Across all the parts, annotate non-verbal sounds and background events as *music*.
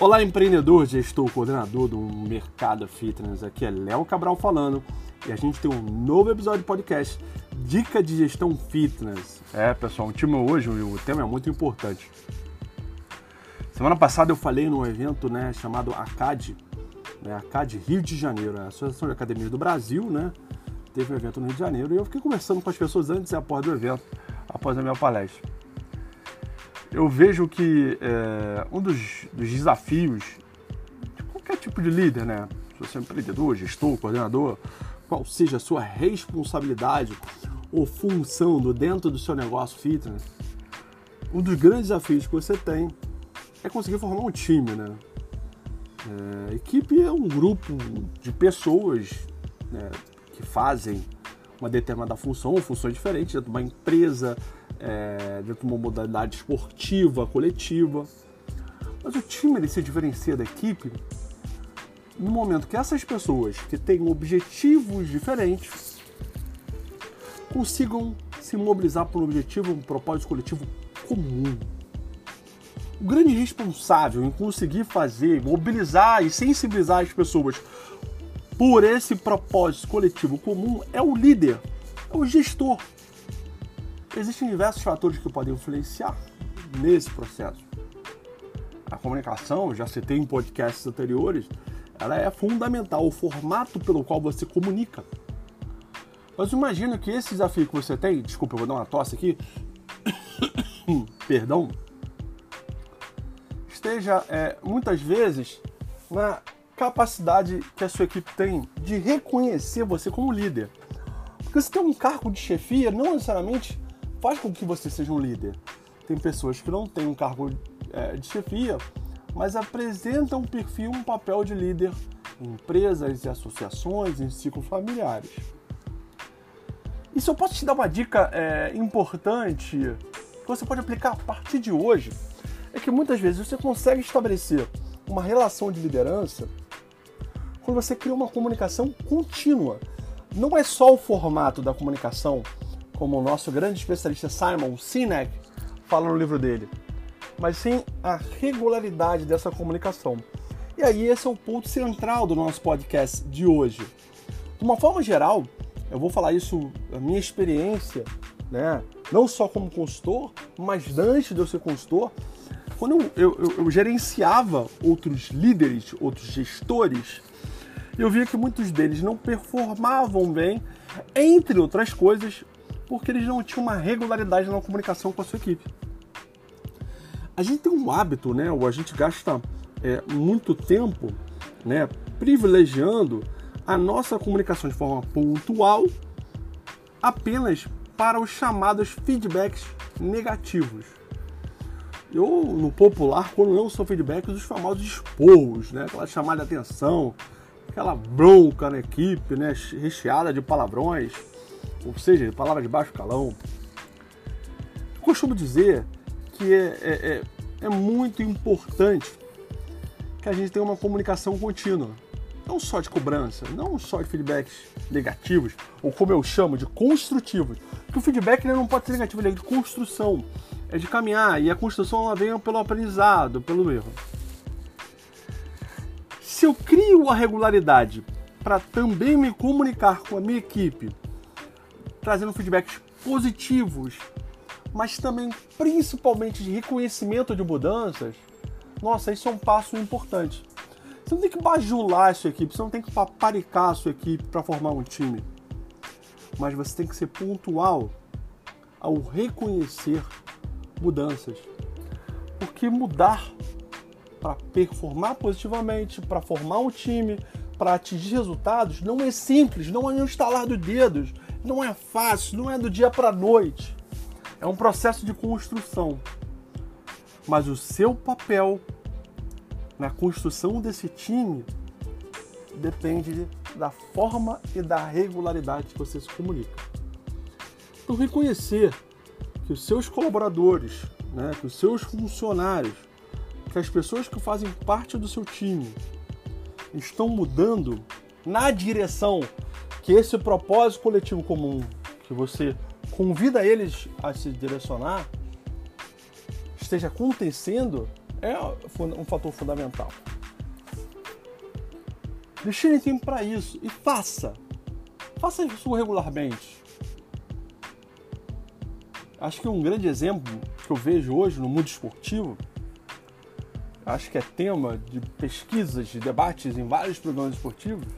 Olá, empreendedor, gestor, coordenador do mercado fitness. Aqui é Léo Cabral falando e a gente tem um novo episódio de podcast Dica de Gestão Fitness. É, pessoal, o time hoje, o tema é muito importante. Semana passada eu falei num evento né, chamado ACAD, né, ACAD Rio de Janeiro, a Associação de Academias do Brasil, né? Teve um evento no Rio de Janeiro e eu fiquei conversando com as pessoas antes e após do evento, após a minha palestra eu vejo que é, um dos, dos, desafios de qualquer tipo de líder, né? Se você é empreendedor, gestor, coordenador, qual seja a sua responsabilidade ou função do dentro do seu negócio fitness, um dos grandes desafios que você tem é conseguir formar um time, né? É, equipe é um grupo de pessoas né, que fazem uma determinada função ou funções diferentes dentro de uma empresa, é, dentro de uma modalidade esportiva, coletiva. Mas o time ele se diferencia da equipe no momento que essas pessoas que têm objetivos diferentes consigam se mobilizar por um objetivo, um propósito coletivo comum. O grande responsável em conseguir fazer, mobilizar e sensibilizar as pessoas por esse propósito coletivo comum é o líder, é o gestor, Existem diversos fatores que podem influenciar nesse processo. A comunicação, já citei em podcasts anteriores, ela é fundamental, o formato pelo qual você comunica. Mas imagina que esse desafio que você tem, desculpa, eu vou dar uma tosse aqui, *coughs* perdão, esteja é, muitas vezes na capacidade que a sua equipe tem de reconhecer você como líder. Porque você tem um cargo de chefia, não necessariamente faz com que você seja um líder. Tem pessoas que não têm um cargo é, de chefia, mas apresentam um perfil, um papel de líder em empresas e associações, em ciclos familiares. E se eu posso te dar uma dica é, importante que você pode aplicar a partir de hoje, é que muitas vezes você consegue estabelecer uma relação de liderança quando você cria uma comunicação contínua. Não é só o formato da comunicação como o nosso grande especialista Simon Sinek fala no livro dele, mas sim a regularidade dessa comunicação. E aí esse é o ponto central do nosso podcast de hoje. De uma forma geral, eu vou falar isso a minha experiência, né? Não só como consultor, mas antes de eu ser consultor, quando eu, eu, eu gerenciava outros líderes, outros gestores, eu via que muitos deles não performavam bem, entre outras coisas, porque eles não tinham uma regularidade na comunicação com a sua equipe. A gente tem um hábito, né, ou a gente gasta é, muito tempo né, privilegiando a nossa comunicação de forma pontual apenas para os chamados feedbacks negativos. Eu, no popular, quando não são feedbacks, os famosos esporros, né? aquela chamada de atenção, aquela bronca na equipe, né? recheada de palavrões ou seja, palavra de baixo calão. Eu costumo dizer que é, é, é, é muito importante que a gente tenha uma comunicação contínua. Não só de cobrança, não só de feedbacks negativos, ou como eu chamo, de construtivos. Porque o feedback não pode ser negativo, ele é de construção, é de caminhar, e a construção ela vem pelo aprendizado, pelo erro. Se eu crio a regularidade para também me comunicar com a minha equipe trazendo feedbacks positivos, mas também principalmente de reconhecimento de mudanças, nossa, isso é um passo importante. Você não tem que bajular a sua equipe, você não tem que paparicar a sua equipe para formar um time. Mas você tem que ser pontual ao reconhecer mudanças. Porque mudar para performar positivamente, para formar um time, para atingir resultados, não é simples, não é um estalar dos dedos, não é fácil, não é do dia para noite. É um processo de construção. Mas o seu papel na construção desse time depende da forma e da regularidade que você se comunica. Então, reconhecer que os seus colaboradores, né, que os seus funcionários, que as pessoas que fazem parte do seu time estão mudando na direção que esse propósito coletivo comum que você convida eles a se direcionar esteja acontecendo é um fator fundamental. Destine tempo para isso e faça. Faça isso regularmente. Acho que um grande exemplo que eu vejo hoje no mundo esportivo, acho que é tema de pesquisas, de debates em vários programas esportivos,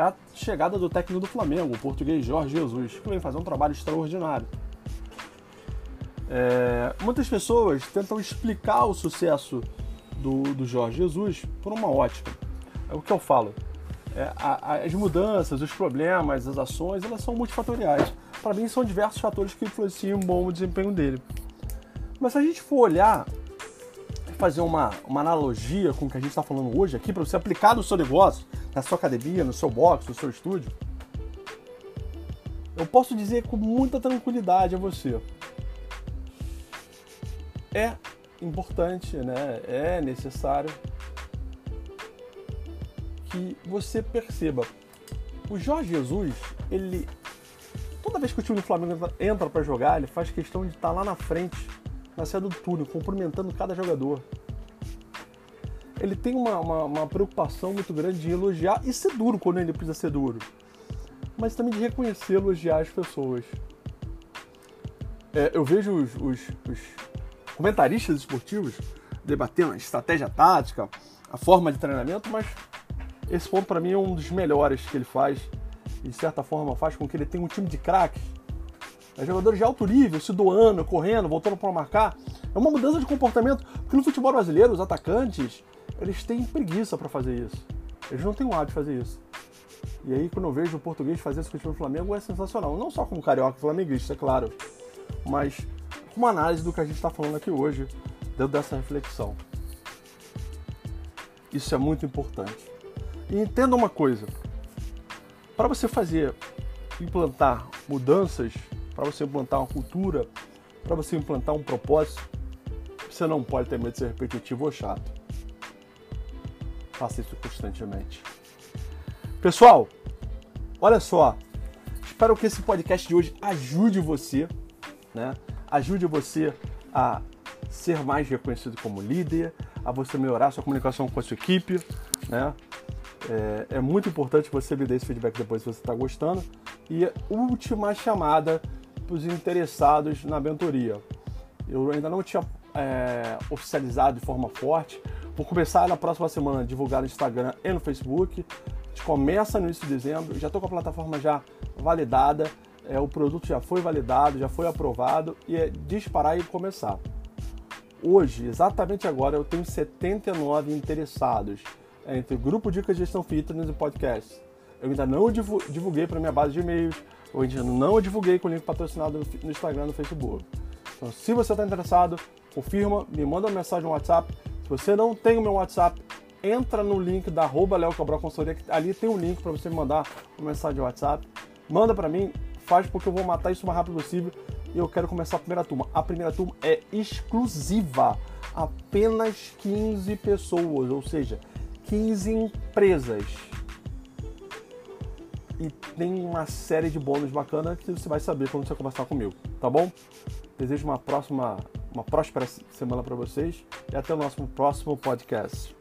é a chegada do técnico do Flamengo, o português Jorge Jesus, que vem fazer um trabalho extraordinário. É, muitas pessoas tentam explicar o sucesso do, do Jorge Jesus por uma ótica. É o que eu falo. É, a, as mudanças, os problemas, as ações, elas são multifatoriais. Para mim, são diversos fatores que influenciam o bom desempenho dele. Mas se a gente for olhar, fazer uma, uma analogia com o que a gente está falando hoje aqui, para você aplicar no seu negócio, na sua academia, no seu box, no seu estúdio, eu posso dizer com muita tranquilidade a você. É importante, né? é necessário que você perceba. O Jorge Jesus, ele. Toda vez que o time do Flamengo entra para jogar, ele faz questão de estar tá lá na frente, na saída do túnel, cumprimentando cada jogador. Ele tem uma, uma, uma preocupação muito grande de elogiar e ser duro quando ele precisa ser duro, mas também de reconhecer e elogiar as pessoas. É, eu vejo os, os, os comentaristas esportivos debatendo a estratégia tática, a forma de treinamento, mas esse ponto para mim é um dos melhores que ele faz. E de certa forma faz com que ele tenha um time de craques. É jogadores de alto nível, se doando, correndo, voltando para marcar. É uma mudança de comportamento. Porque no futebol brasileiro, os atacantes, eles têm preguiça para fazer isso. Eles não têm o hábito de fazer isso. E aí, quando eu vejo o português fazer isso com o time do Flamengo, é sensacional. Não só como carioca flamenguista, é claro, mas com uma análise do que a gente está falando aqui hoje, dentro dessa reflexão. Isso é muito importante. E entenda uma coisa: para você fazer, implantar mudanças, para você implantar uma cultura, para você implantar um propósito, você não pode ter medo de ser repetitivo ou chato. Faça isso constantemente. Pessoal, olha só. Espero que esse podcast de hoje ajude você, né? Ajude você a ser mais reconhecido como líder, a você melhorar sua comunicação com a sua equipe, né? É, é muito importante você me dar esse feedback depois se você está gostando. E última chamada para os interessados na mentoria. Eu ainda não tinha é, oficializado de forma forte. Vou começar na próxima semana a divulgar no Instagram e no Facebook. A gente começa no início de dezembro. Já estou com a plataforma já validada. É, o produto já foi validado, já foi aprovado e é disparar e começar. Hoje, exatamente agora, eu tenho 79 interessados entre o grupo Dicas de Gestão Fitness e podcast. Eu ainda não divulguei para minha base de e-mails, eu ainda não divulguei com o link patrocinado no Instagram no Facebook. Então, se você está interessado, confirma, me manda uma mensagem no WhatsApp. Se você não tem o meu WhatsApp, entra no link da arroba Léo Cabral Consultoria, que ali tem um link para você me mandar uma mensagem de WhatsApp. Manda para mim, faz porque eu vou matar isso o mais rápido possível e eu quero começar a primeira turma. A primeira turma é exclusiva, apenas 15 pessoas, ou seja, 15 empresas. E tem uma série de bônus bacana que você vai saber quando você conversar comigo, tá bom? Desejo uma próxima, uma próspera semana para vocês e até o nosso próximo podcast.